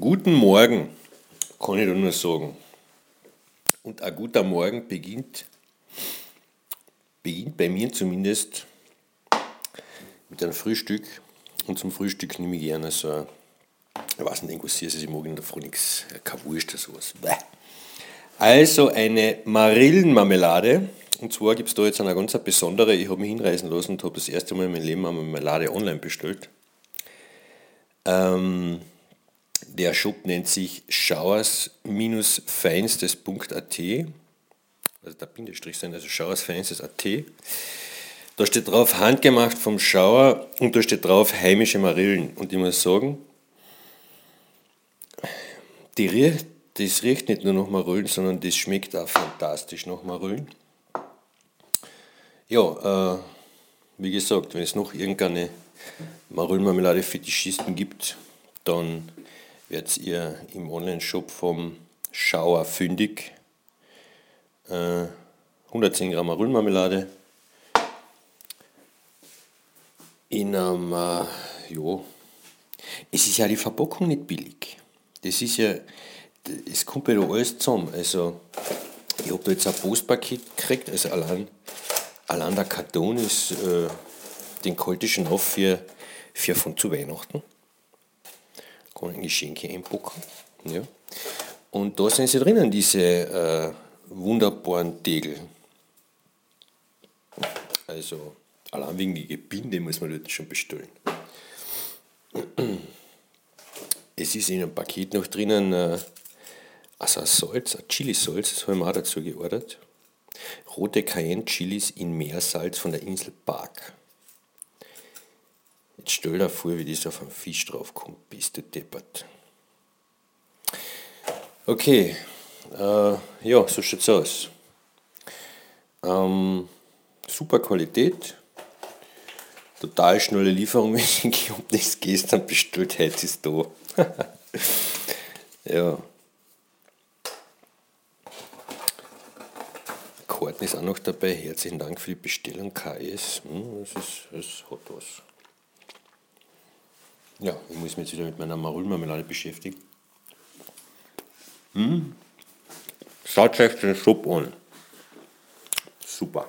Guten Morgen, kann ich nur sagen. Und ein guter Morgen beginnt, beginnt bei mir zumindest mit einem Frühstück. Und zum Frühstück nehme ich gerne so ich weiß nicht, was ist, ich mag in der Früh nichts, kein Wurst oder sowas. Also eine Marillenmarmelade. Und zwar gibt es da jetzt eine ganz besondere, ich habe mich hinreißen lassen und habe das erste Mal in meinem Leben eine Marmelade online bestellt. Ähm, der Shop nennt sich schauers-feinstes.at. Also der Bindestrich sein, also schauersfeinstes.at. Da steht drauf handgemacht vom Schauer und da steht drauf heimische Marillen. Und ich muss sagen, die riecht, das riecht nicht nur nach Marillen, sondern das schmeckt auch fantastisch nach Marillen. Ja, äh, wie gesagt, wenn es noch irgendeine Marillenmarmelade-Fetischisten gibt, dann werdet ihr im Online-Shop vom Schauer fündig. Äh, 110 Gramm Marillenmarmelade in einem, äh, ja, es ist ja die Verpackung nicht billig. Das ist ja, es kommt ja alles zusammen. Also, ich habe da jetzt ein Postpaket gekriegt, also allein, allein der Karton ist, äh, den kalte schon auf für, für von zu Weihnachten kann ein Geschenke einpacken. Ja. Und da sind sie drinnen, diese äh, wunderbaren Tegel. Also allein wegen die Gebinde muss man dort schon bestellen. Es ist in einem Paket noch drinnen äh, also ein Salz, ein Chili-Salz, das habe ich mir auch dazu geordert. Rote Cayenne-Chilis in Meersalz von der Insel Park. Jetzt stell dir vor, wie das auf einen Fisch draufkommt. Bist du deppert. Okay, äh, ja, so schaut's aus. Ähm, super Qualität. Total schnelle Lieferung, wenn ich um das gestern bestellt, heute ist da. ja. Karten ist auch noch dabei. Herzlichen Dank für die Bestellung, KS. Hm, das, ist, das hat was. Ja, ich muss mich jetzt wieder mit meiner Marulmarmelade beschäftigen. Hm. Schaut euch den Shop an. Super.